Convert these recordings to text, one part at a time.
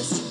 Yes.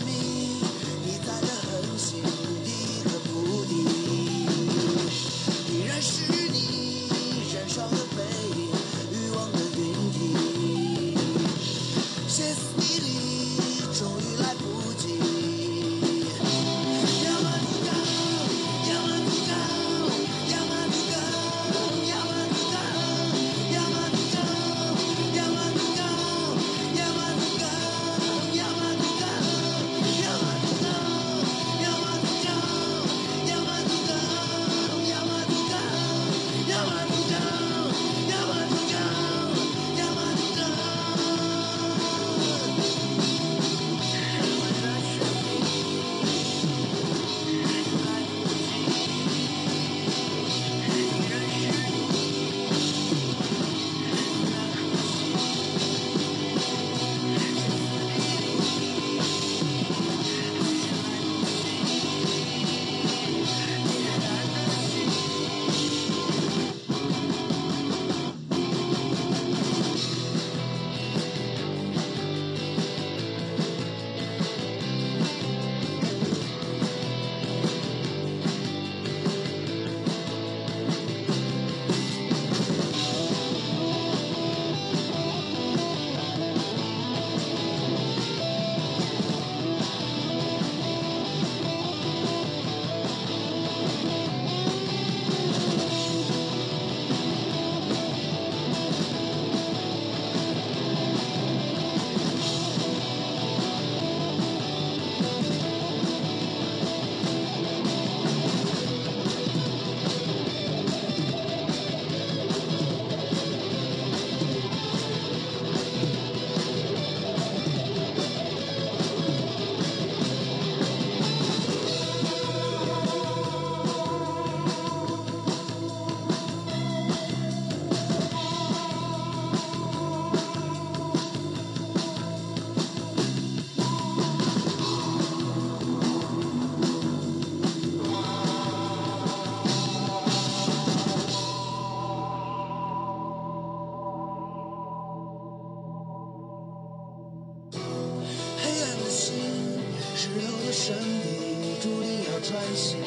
你注定要穿行，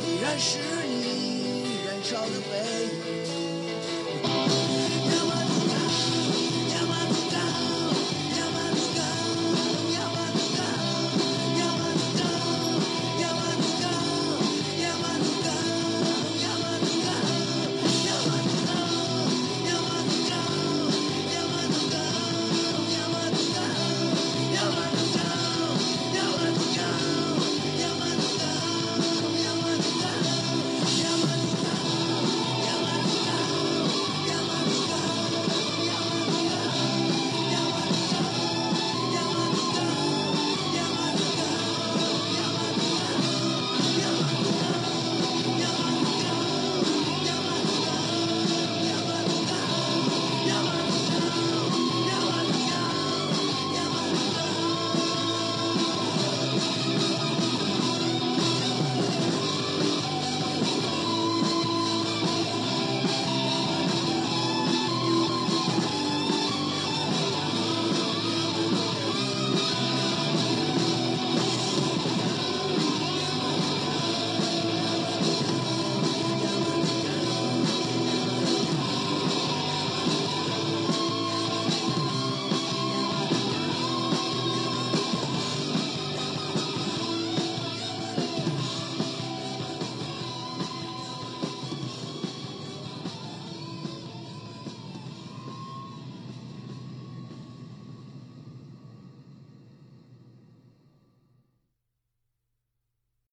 依然是你燃烧的背影。